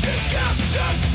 Disgusting!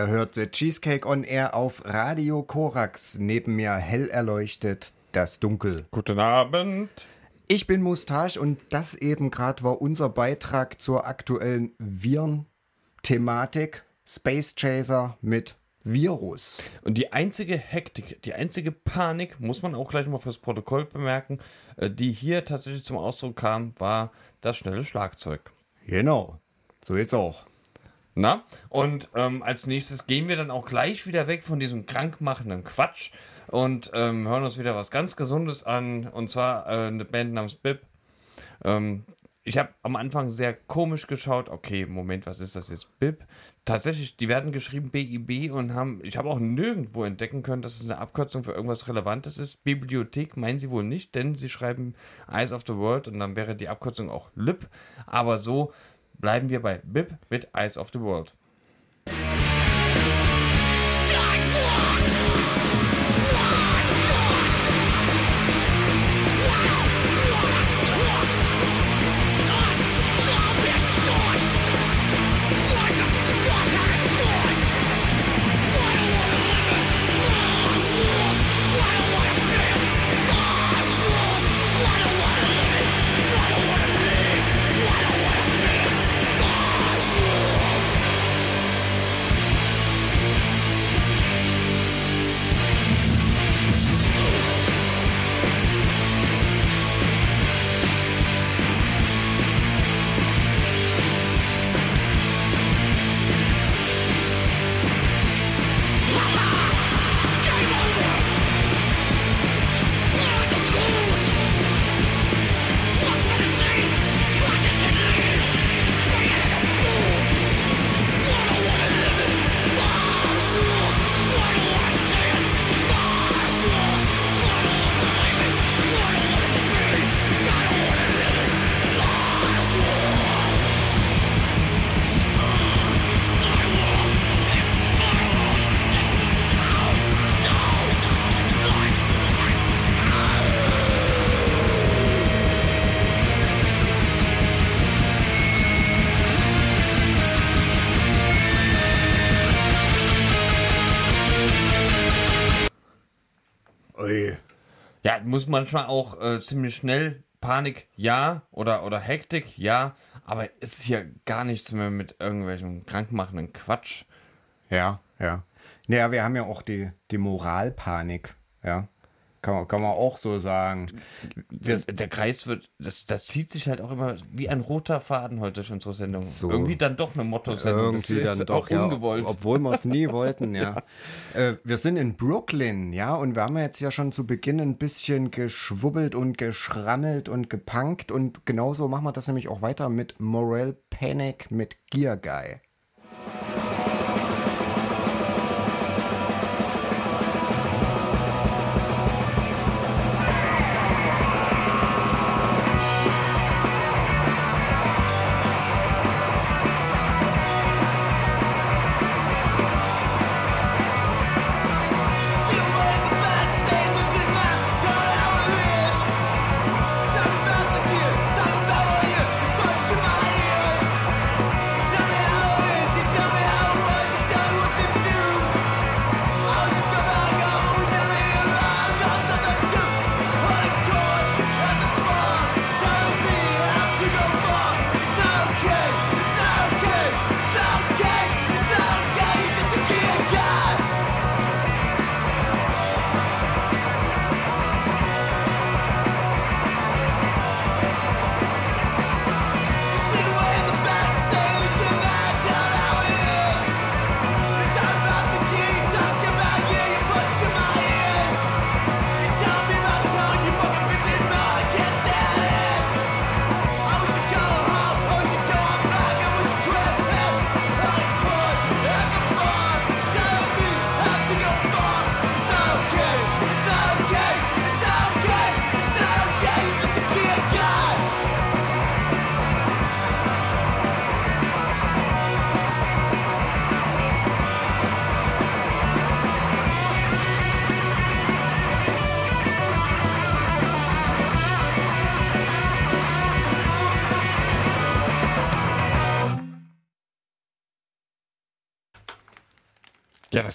Ihr hört The Cheesecake on Air auf Radio Korax. Neben mir hell erleuchtet das Dunkel. Guten Abend. Ich bin Mustache und das eben gerade war unser Beitrag zur aktuellen Viren-Thematik. Space Chaser mit Virus. Und die einzige Hektik, die einzige Panik, muss man auch gleich mal fürs Protokoll bemerken, äh, die hier tatsächlich zum Ausdruck kam, war das schnelle Schlagzeug. Genau, so jetzt auch. Na? Und ähm, als nächstes gehen wir dann auch gleich wieder weg von diesem krankmachenden Quatsch und ähm, hören uns wieder was ganz Gesundes an. Und zwar äh, eine Band namens Bib. Ähm, ich habe am Anfang sehr komisch geschaut. Okay, Moment, was ist das jetzt? Bib. Tatsächlich, die werden geschrieben BIB und haben, ich habe auch nirgendwo entdecken können, dass es eine Abkürzung für irgendwas Relevantes ist. Bibliothek meinen sie wohl nicht, denn sie schreiben Eyes of the World und dann wäre die Abkürzung auch LIB. Aber so bleiben wir bei Bib mit Eyes of the World. Muss manchmal auch äh, ziemlich schnell Panik, ja, oder, oder Hektik, ja, aber ist hier gar nichts mehr mit irgendwelchen krankmachenden Quatsch. Ja, ja. Naja, wir haben ja auch die, die Moralpanik, ja. Kann man, kann man auch so sagen. Wir, Der Kreis wird, das, das zieht sich halt auch immer wie ein roter Faden heute durch unsere Sendung. So. Irgendwie dann doch eine Motto-Sendung. irgendwie das dann doch, ja, ungewollt. obwohl wir es nie wollten, ja. Äh, wir sind in Brooklyn, ja, und wir haben ja jetzt ja schon zu Beginn ein bisschen geschwubbelt und geschrammelt und gepunkt und genauso machen wir das nämlich auch weiter mit Morel Panic mit Gear Guy.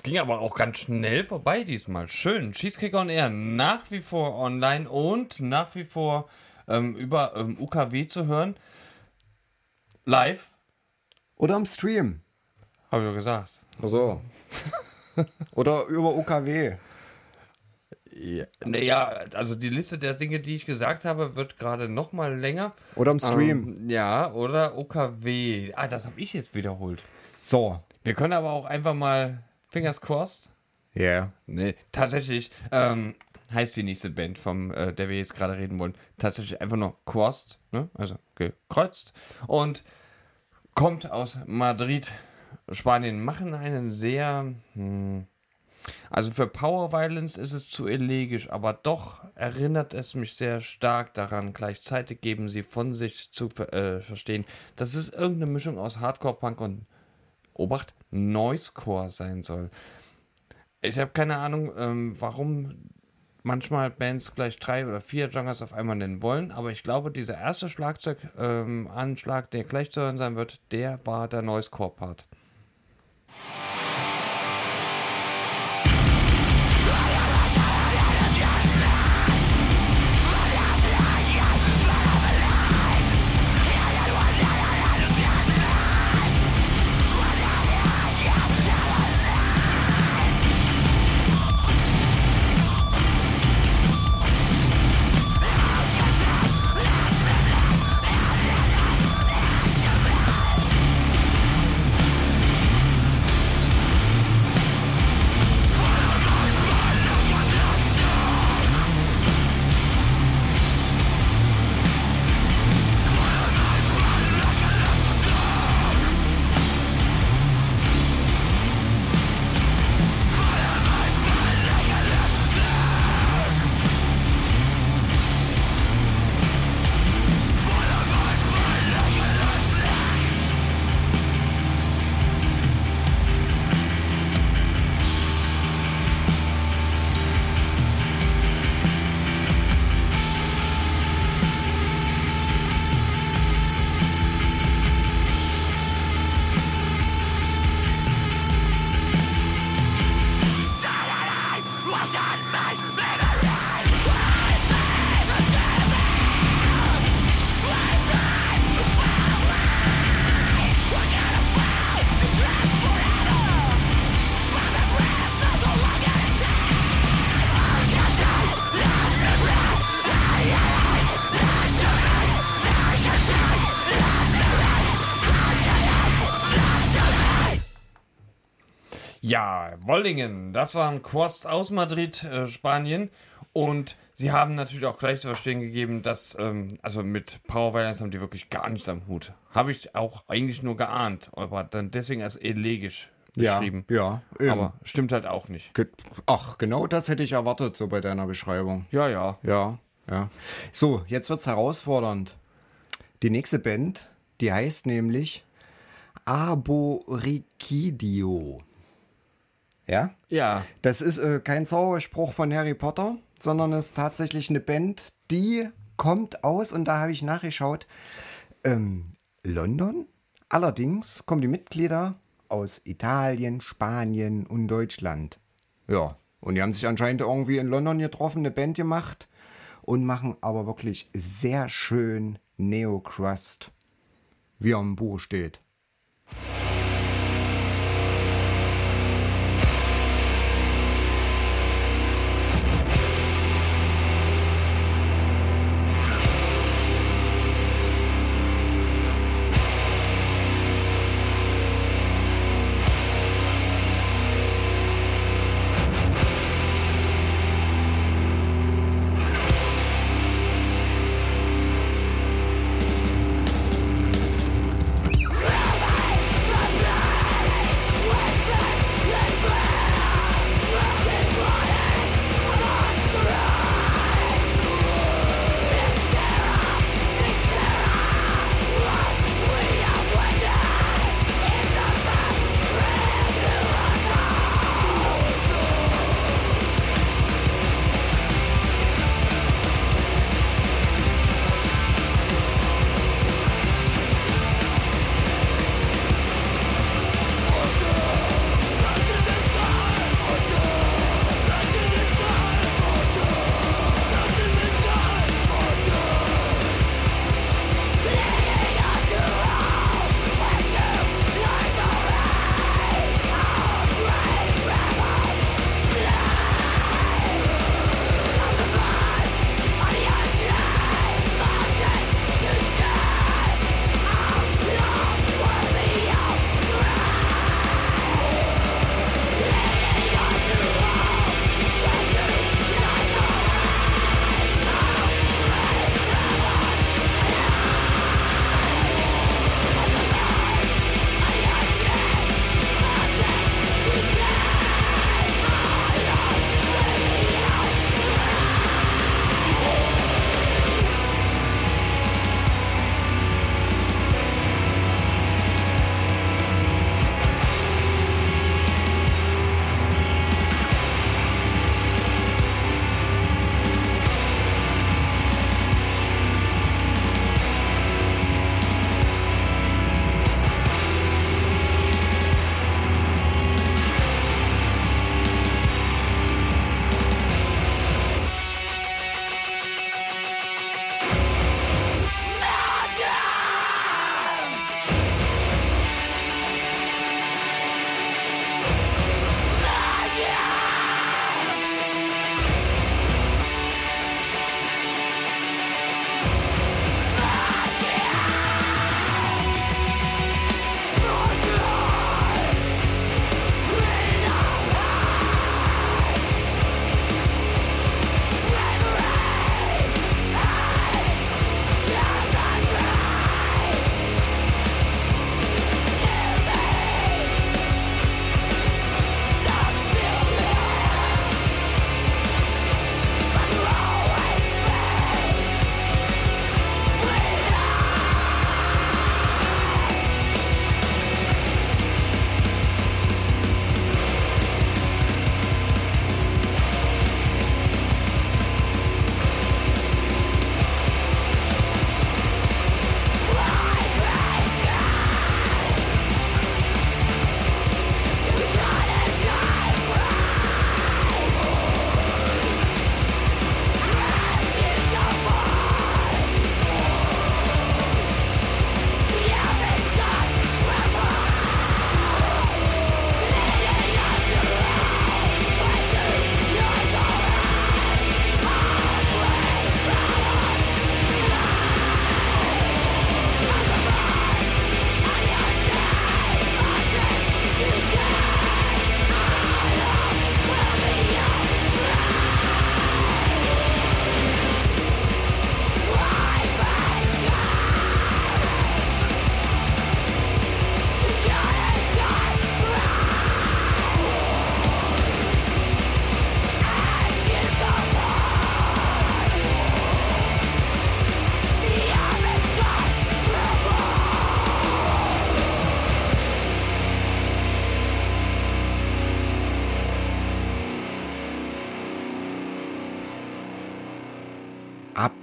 Ging aber auch ganz schnell vorbei diesmal. Schön. Cheesecake on Air nach wie vor online und nach wie vor ähm, über ähm, UKW zu hören. Live, Oder am Stream. habe ich doch gesagt. So. Oder über UKW. Ja, naja, also die Liste der Dinge, die ich gesagt habe, wird gerade noch mal länger. Oder am Stream. Ähm, ja, oder OKW. Ah, das habe ich jetzt wiederholt. So. Wir können aber auch einfach mal Fingers crossed. Ja. Yeah. Nee, tatsächlich ähm, heißt die nächste Band, vom äh, der wir jetzt gerade reden wollen, tatsächlich einfach nur Crossed, ne? also gekreuzt. Und kommt aus Madrid, Spanien. Machen einen sehr. Hm, also für Power Violence ist es zu elegisch, aber doch erinnert es mich sehr stark daran. Gleichzeitig geben sie von sich zu äh, verstehen, dass es irgendeine Mischung aus Hardcore, Punk und Obacht, Noisecore sein soll. Ich habe keine Ahnung, ähm, warum manchmal Bands gleich drei oder vier Genres auf einmal nennen wollen, aber ich glaube, dieser erste Schlagzeuganschlag, ähm, der gleich zu hören sein wird, der war der Noisecore-Part. Ja, Wollingen, das waren Quasts aus Madrid, äh, Spanien. Und sie haben natürlich auch gleich zu verstehen gegeben, dass, ähm, also mit Power Violence haben die wirklich gar nichts am Hut. Habe ich auch eigentlich nur geahnt, aber dann deswegen als elegisch beschrieben. Ja, ja. Aber stimmt halt auch nicht. Ge Ach, genau das hätte ich erwartet, so bei deiner Beschreibung. Ja, ja. Ja, ja. So, jetzt wird's herausfordernd. Die nächste Band, die heißt nämlich Arborikidio. Ja? Ja. Das ist äh, kein Zauberspruch von Harry Potter, sondern ist tatsächlich eine Band, die kommt aus, und da habe ich nachgeschaut, ähm, London. Allerdings kommen die Mitglieder aus Italien, Spanien und Deutschland. Ja, und die haben sich anscheinend irgendwie in London getroffen, eine Band gemacht und machen aber wirklich sehr schön Neocrust, wie im Buch steht.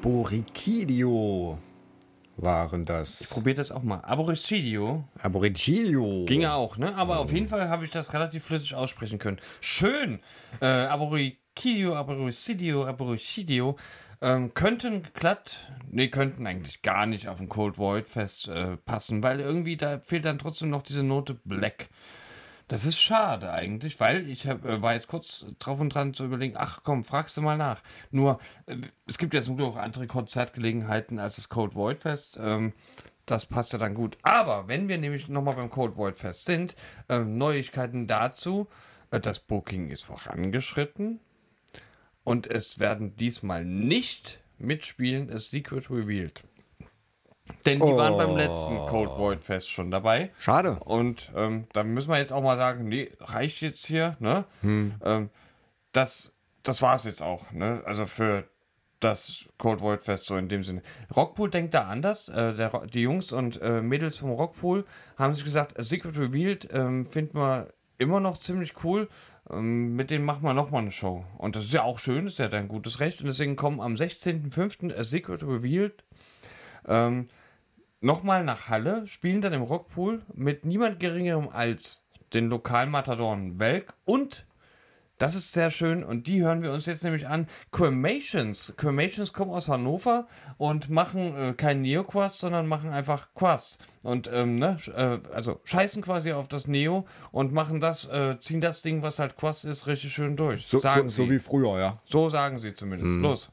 Aborikidio waren das. Probiert das auch mal. Aboricidio Aborikidio. ging auch, ne? Aber auf jeden Fall habe ich das relativ flüssig aussprechen können. Schön. Äh, Aboricidio, Aboricidio, Aboricidio. Ähm, könnten glatt, nee, könnten eigentlich gar nicht auf ein Cold Void Fest äh, passen, weil irgendwie da fehlt dann trotzdem noch diese Note Black. Das ist schade eigentlich, weil ich hab, äh, war jetzt kurz drauf und dran zu überlegen, ach komm, fragst du mal nach. Nur, äh, es gibt ja zum Glück auch andere Konzertgelegenheiten als das Cold Void Fest. Ähm, das passt ja dann gut. Aber wenn wir nämlich nochmal beim Cold Void Fest sind, ähm, Neuigkeiten dazu. Äh, das Booking ist vorangeschritten und es werden diesmal nicht mitspielen, das Secret Revealed. Denn die waren beim letzten Cold Void Fest schon dabei. Schade. Und ähm, da müssen wir jetzt auch mal sagen, nee, reicht jetzt hier, ne? Ähm, das, das war es jetzt auch, ne? Also für das Cold Void Fest so in dem Sinne. Rockpool denkt da anders. Äh, der, die Jungs und äh, Mädels vom Rockpool haben sich gesagt, Secret Revealed ähm, finden wir immer noch ziemlich cool. Ähm, mit denen machen wir nochmal eine Show. Und das ist ja auch schön, ist ja dein gutes Recht. Und deswegen kommen am 16.05. A Secret Revealed ähm, nochmal nach Halle, spielen dann im Rockpool mit niemand geringerem als den Lokalmatadoren Welk und das ist sehr schön und die hören wir uns jetzt nämlich an. Cremations. Cremations kommen aus Hannover und machen äh, kein Neo-Quast, sondern machen einfach Quast. Und ähm, ne, sch- äh, also scheißen quasi auf das Neo und machen das, äh, ziehen das Ding, was halt Quast ist, richtig schön durch. So, sagen so, so wie früher, ja. so sagen sie zumindest. Los.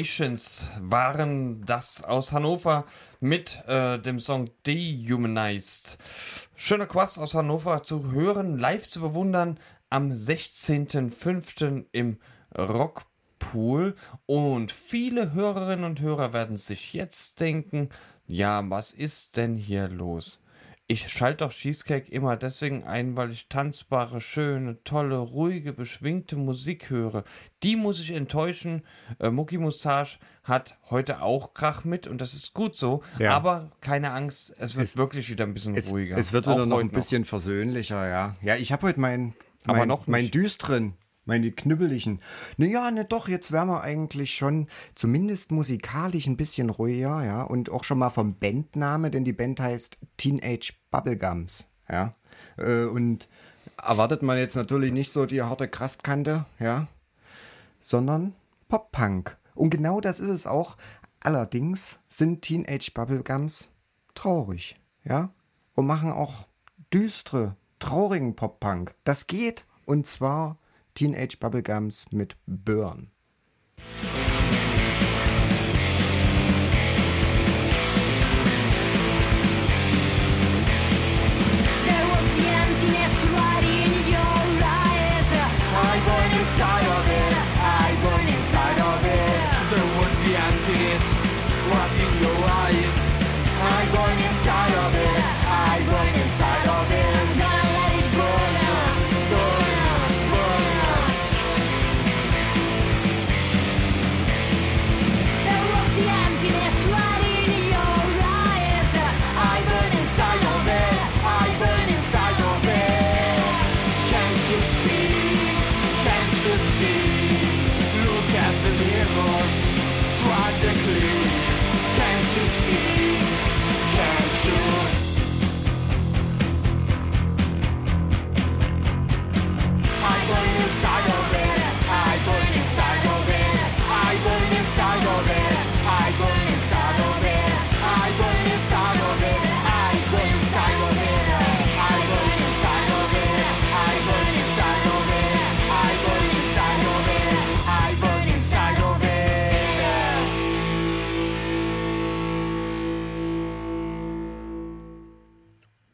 Cremations waren das aus Hannover mit äh, dem Song Dehumanized. Schöner Quast aus Hannover zu hören, live zu bewundern am 16.05. im Rockpool. Und viele Hörerinnen und Hörer werden sich jetzt denken, ja, was ist denn hier los? Ich schalte doch Cheesecake immer deswegen ein, weil ich tanzbare, schöne, tolle, ruhige, beschwingte Musik höre. Die muss ich enttäuschen. Äh, Mucki Mustache hat heute auch Krach mit und das ist gut so. Ja. Aber keine Angst, es wird wirklich wieder ein bisschen Es, ruhiger. es wird wieder noch ein bisschen versöhnlicher, ja. Ja, ich habe heute meinen mein, noch mein düsteren, meine knüppeligen. Naja, ne doch, jetzt wären wir eigentlich schon zumindest musikalisch ein bisschen ruhiger, ja. Und auch schon mal vom Bandname, denn die Band heißt Teenage Bubblegums, ja. Äh, und erwartet man jetzt natürlich nicht so die harte Krastkante, ja, sondern Pop-Punk. Und genau das ist es auch. Allerdings sind Teenage Bubblegums traurig, ja? Und machen auch düstere, traurigen Pop-Punk. Das geht. Und zwar Teenage Bubblegums mit Burn.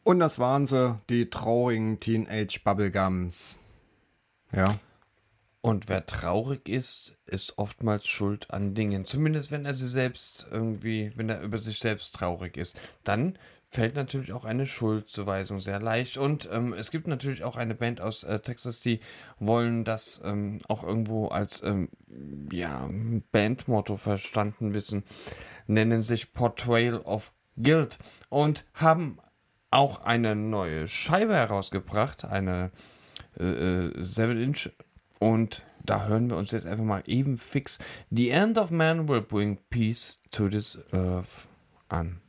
Und das waren sie, die traurigen Teenage Bubblegums. Ja. Und wer traurig ist, ist oftmals schuld an Dingen. Zumindest wenn er sie selbst irgendwie, wenn er über sich selbst traurig ist. Dann fällt natürlich auch eine Schuldzuweisung sehr leicht. Und ähm, es gibt natürlich auch eine Band aus äh, Texas, die wollen das ähm, auch irgendwo als ähm, ja, Bandmotto verstanden wissen. Nennen sich Portrayal of Guilt und haben auch eine neue Scheibe herausgebracht, eine äh, 7-Inch. Und da hören wir uns jetzt einfach mal eben fix The End of Man will bring peace to this earth an.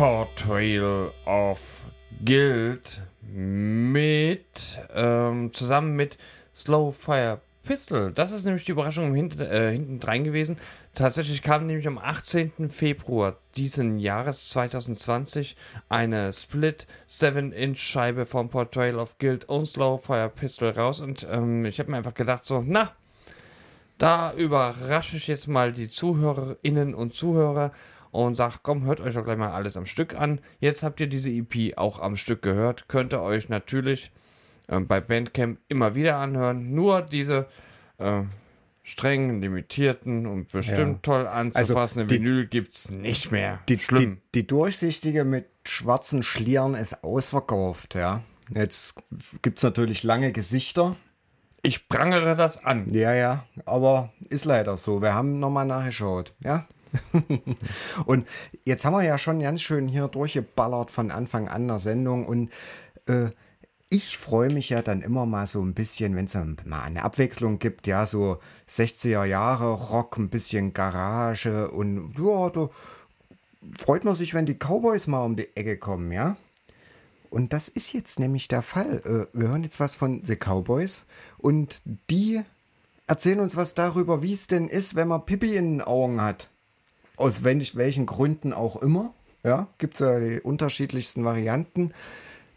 Trail of Guild mit ähm, zusammen mit Slow Fire Pistol. Das ist nämlich die Überraschung hinten, äh, hinten dran gewesen. Tatsächlich kam nämlich am 18. Februar diesen Jahres 2020 eine Split 7-Inch Scheibe vom Portrayal of Guild und Slow Fire Pistol raus und ähm, ich habe mir einfach gedacht so, na, da überrasche ich jetzt mal die Zuhörerinnen und Zuhörer und sag, komm, hört euch doch gleich mal alles am Stück an. Jetzt habt ihr diese EP auch am Stück gehört. Könnt ihr euch natürlich ähm, bei Bandcamp immer wieder anhören. Nur diese äh, streng limitierten und bestimmt Ja. toll anzufassende Also die- Vinyl gibt's nicht mehr. Die, Schlimm. Die, die durchsichtige mit schwarzen Schlieren ist ausverkauft, ja. Jetzt gibt es natürlich lange Gesichter. Ich prangere das an. Ja, ja, aber ist leider so. Wir haben nochmal nachgeschaut, ja. und jetzt haben wir ja schon ganz schön hier durchgeballert von Anfang an der Sendung und äh, ich freue mich ja dann immer mal so ein bisschen, wenn es mal eine Abwechslung gibt, ja, so 60er Jahre Rock, ein bisschen Garage und ja, da freut man sich, wenn die Cowboys mal um die Ecke kommen, ja. Und das ist jetzt nämlich der Fall. Äh, Wir hören jetzt was von The Cowboys und die erzählen uns was darüber, wie es denn ist, wenn man Pipi in den Augen hat. Aus welchen Gründen auch immer. Ja, gibt es ja die unterschiedlichsten Varianten.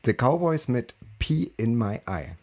The Cowboys mit Pee in My Eye.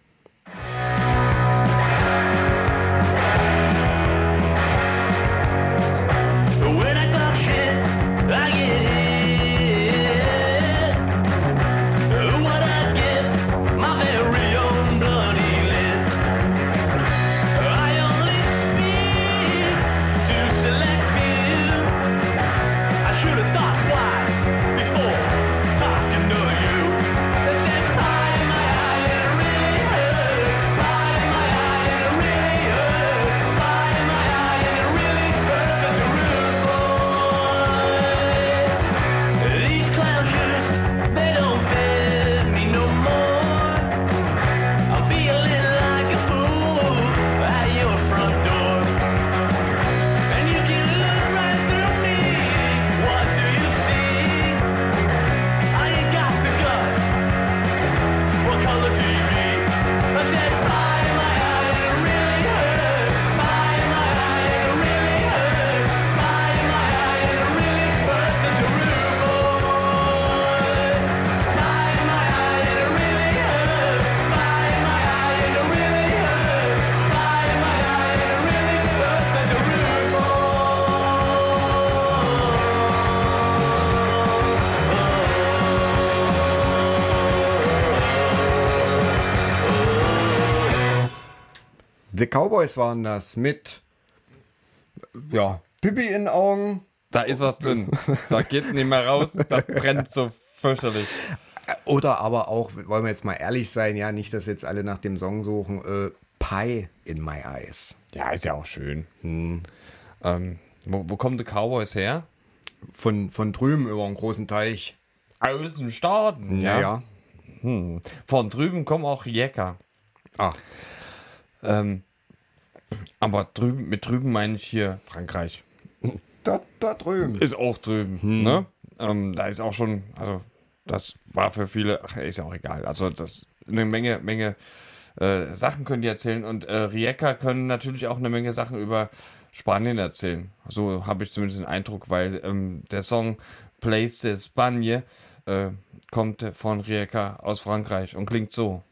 Cowboys waren das mit, ja, Pipi in den Augen. Da ist was drin. Da geht nicht mehr raus. Da brennt so fürchterlich. Oder aber auch, wollen wir jetzt mal ehrlich sein, ja, nicht, dass jetzt alle nach dem Song suchen, äh, Pie in My Eyes. Ja, ist ja auch schön. Ähm, wo, wo kommen die Cowboys her? Von, von drüben über einen großen Teich. Aus den Staaten. Ja, ja. Von drüben kommen auch Jäcker. Ah, Ähm, aber drüben, mit drüben meine ich hier Frankreich. da, da drüben. Ist auch drüben. Ne? Ähm, da ist auch schon, also das war für viele, ach, ist ja auch egal. Also das eine Menge, Menge äh, Sachen können die erzählen und äh, Rijeka können natürlich auch eine Menge Sachen über Spanien erzählen. So habe ich zumindest den Eindruck, weil ähm, der Song Place de Espagne äh, kommt von Rijeka aus Frankreich und klingt so.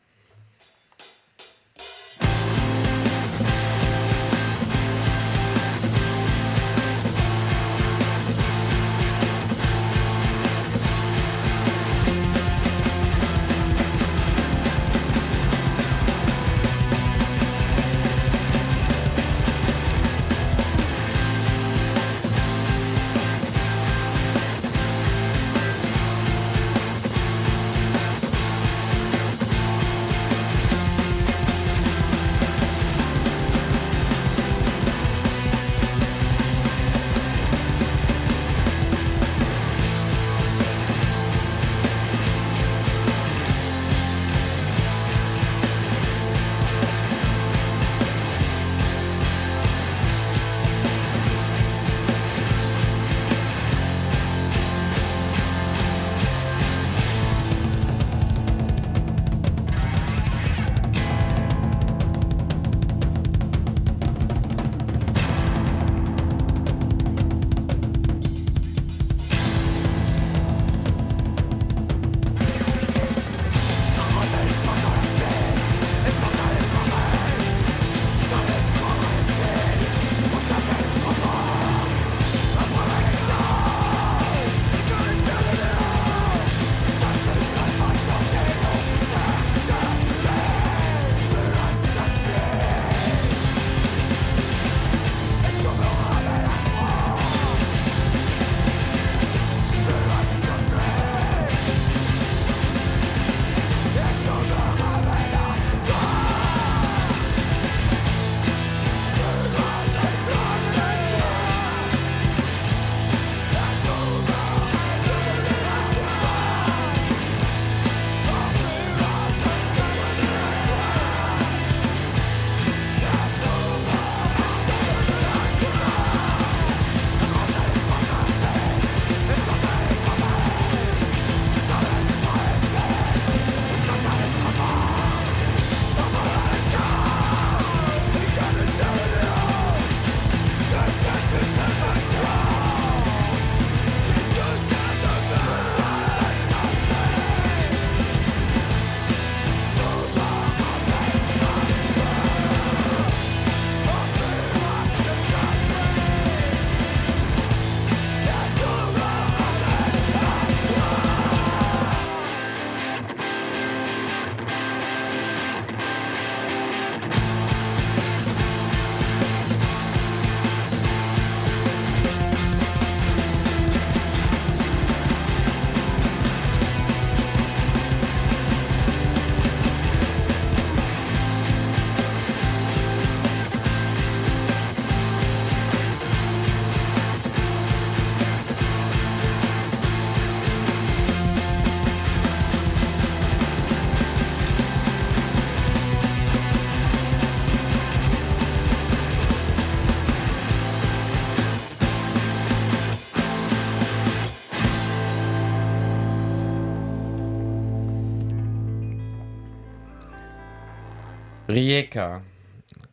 Rijeka,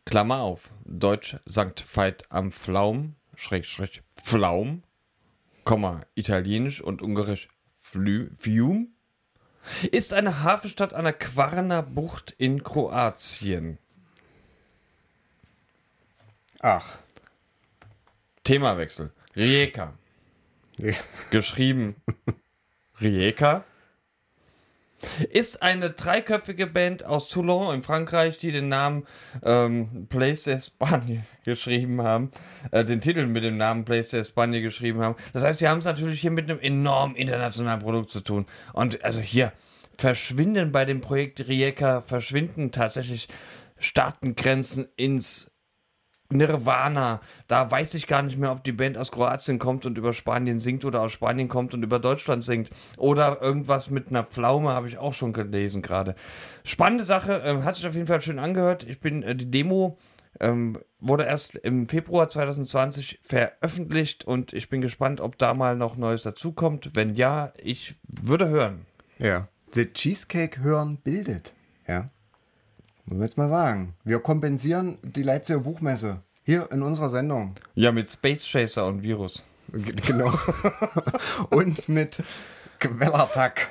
Klammer auf, Deutsch Sankt Veit am Pflaum, Schrägstrich Pflaum, Komma, Italienisch und Ungarisch Flü, Fium, ist eine Hafenstadt an der Quarner Bucht in Kroatien. Ach. Themawechsel. Rijeka, geschrieben Rijeka, ist eine dreiköpfige Band aus Toulon in Frankreich, die den Namen ähm, Place Espagne geschrieben haben, äh, den Titel mit dem Namen Place Espagne geschrieben haben. Das heißt, wir haben es natürlich hier mit einem enorm internationalen Produkt zu tun. Und also hier verschwinden bei dem Projekt Rijeka, verschwinden tatsächlich Staatengrenzen ins Nirvana. Da weiß ich gar nicht mehr, ob die Band aus Kroatien kommt und über Spanien singt oder aus Spanien kommt und über Deutschland singt. Oder irgendwas mit einer Pflaume habe ich auch schon gelesen gerade. Spannende Sache, ähm, hat sich auf jeden Fall schön angehört. Ich bin, äh, die Demo ähm, wurde erst im Februar 2020 veröffentlicht und ich bin gespannt, ob da mal noch Neues dazukommt. Wenn ja, ich würde hören. Ja. The Cheesecake hören bildet. Ja. Muss man jetzt mal sagen. Wir kompensieren die Leipziger Buchmesse. Hier in unserer Sendung. Ja, mit Space Chaser und Virus. Genau. Und mit Quellertag.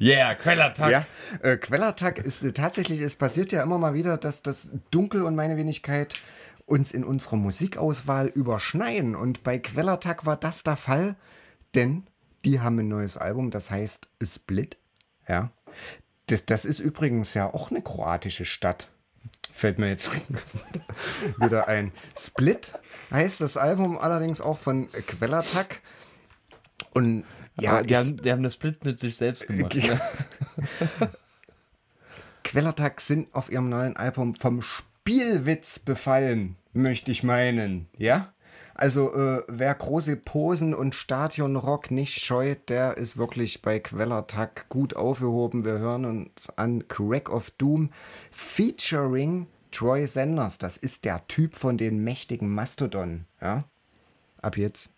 Yeah, Quellertag. Ja, äh, Quellertag ist äh, tatsächlich, es passiert ja immer mal wieder, dass das Dunkel und meine Wenigkeit uns in unserer Musikauswahl überschneiden. Und bei Quellertag war das der Fall, denn die haben ein neues Album, das heißt Split. Ja. Das, das ist übrigens ja auch eine kroatische Stadt. Fällt mir jetzt wieder ein. Split heißt das Album allerdings auch von Quellertag. Und ja, die, ich- haben, die haben das Split mit sich selbst gemacht. Ja. Ne? Quellertag sind auf ihrem neuen Album vom Spielwitz befallen, möchte ich meinen. Ja? Also, äh, wer große Posen und Stadionrock nicht scheut, der ist wirklich bei Quellertag gut aufgehoben. Wir hören uns an Crack of Doom featuring Troy Sanders. Das ist der Typ von den mächtigen Mastodon. Ja? Ab jetzt.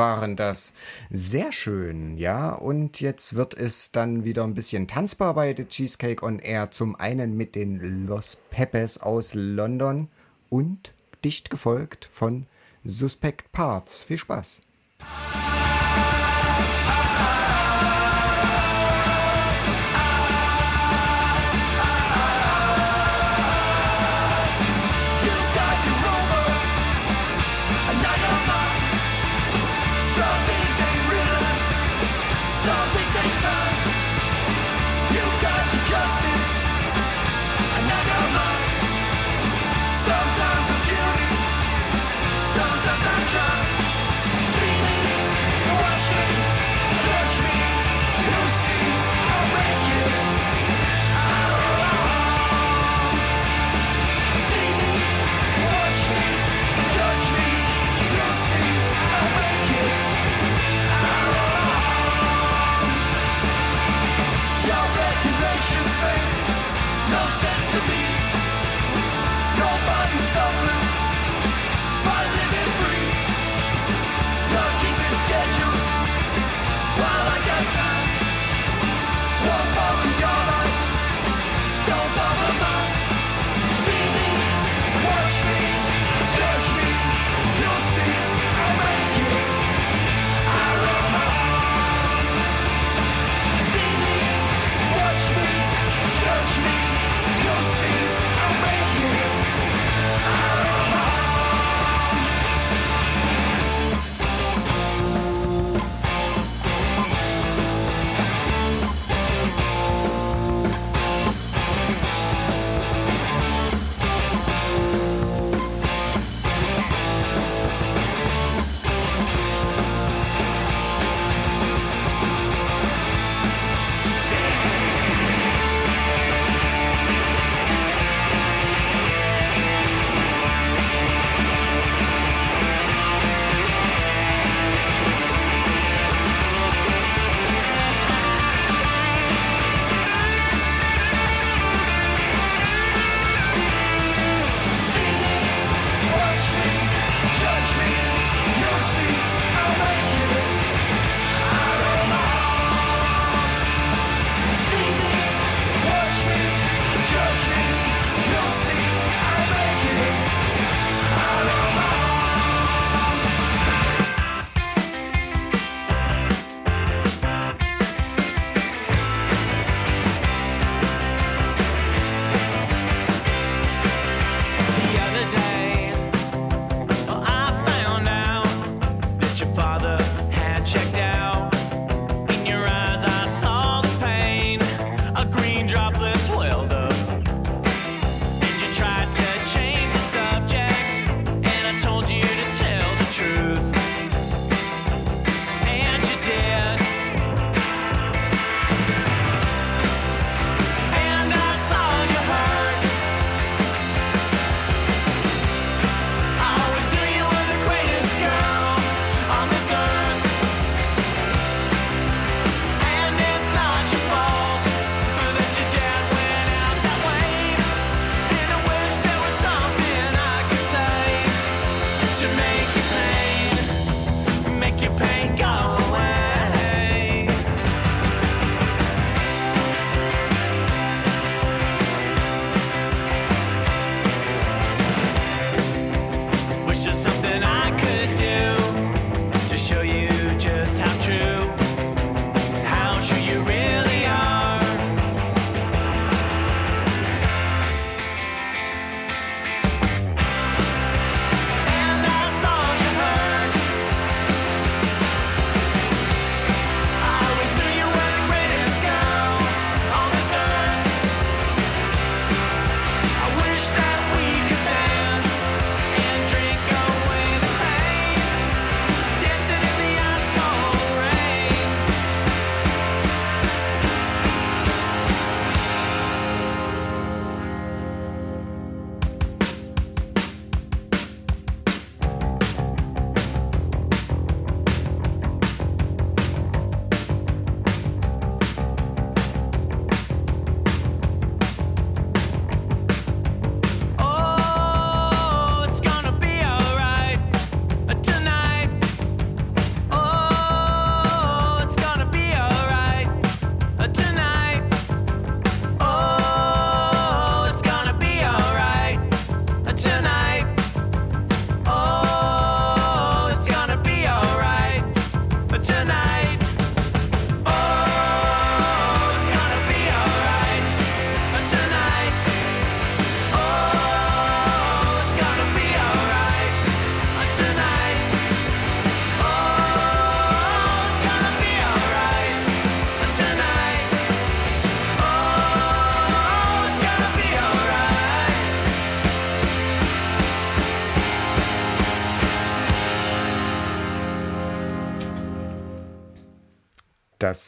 Waren das. Sehr schön, ja. Und jetzt wird es dann wieder ein bisschen tanzbar bei The Cheesecake on Air. Zum einen mit den Los Pepes aus London und dicht gefolgt von Suspect Parts. Viel Spaß.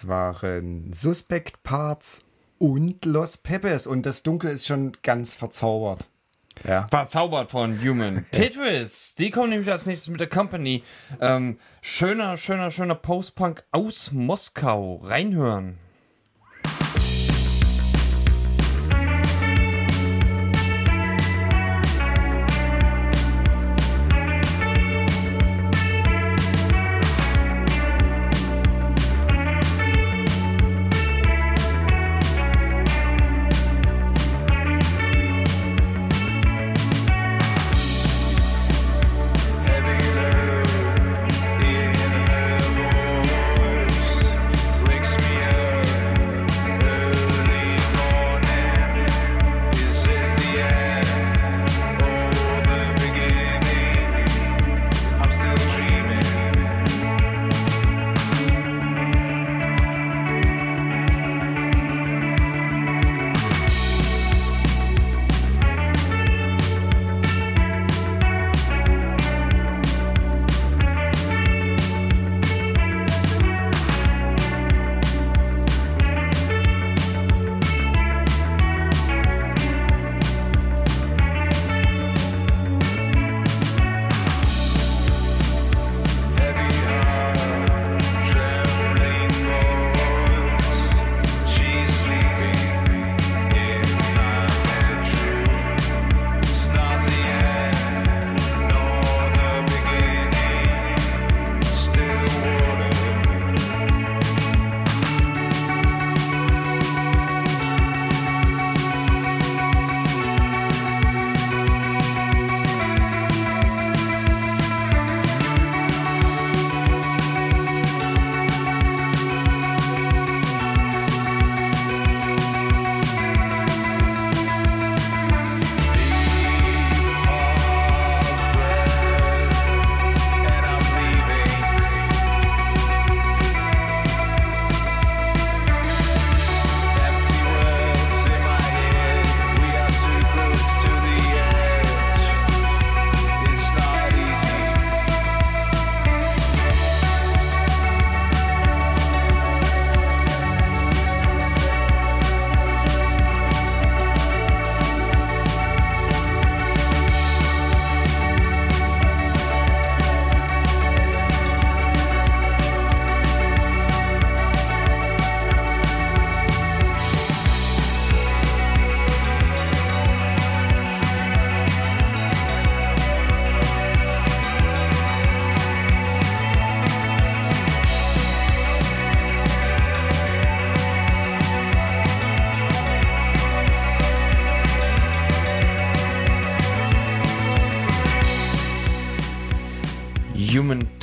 Das waren Suspect Parts und Los Pepes. Und das Dunkel ist schon ganz verzaubert. Ja. Verzaubert von Human Tetris. Die kommen nämlich als nächstes mit der Company. Ähm, schöner, schöner, schöner Post-Punk aus Moskau. Reinhören.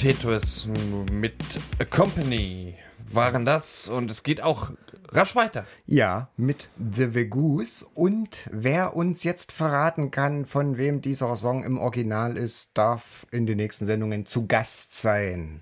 Tetris mit A Company waren das und es geht auch rasch weiter. Ja, mit The Vegus. Und wer uns jetzt verraten kann, von wem dieser Song im Original ist, darf in den nächsten Sendungen zu Gast sein.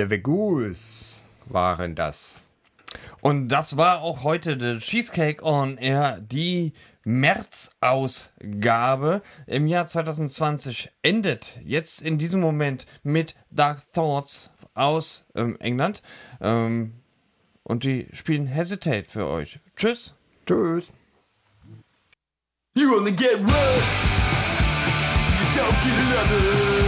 The Vegoos waren das. Und das war auch heute der Cheesecake on Air, die März-Ausgabe im Jahr 2020 endet jetzt in diesem Moment mit Dark Thoughts aus ähm, England. Ähm, und die spielen Hesitate für euch. Tschüss. Tschüss. You only get one. You don't get another.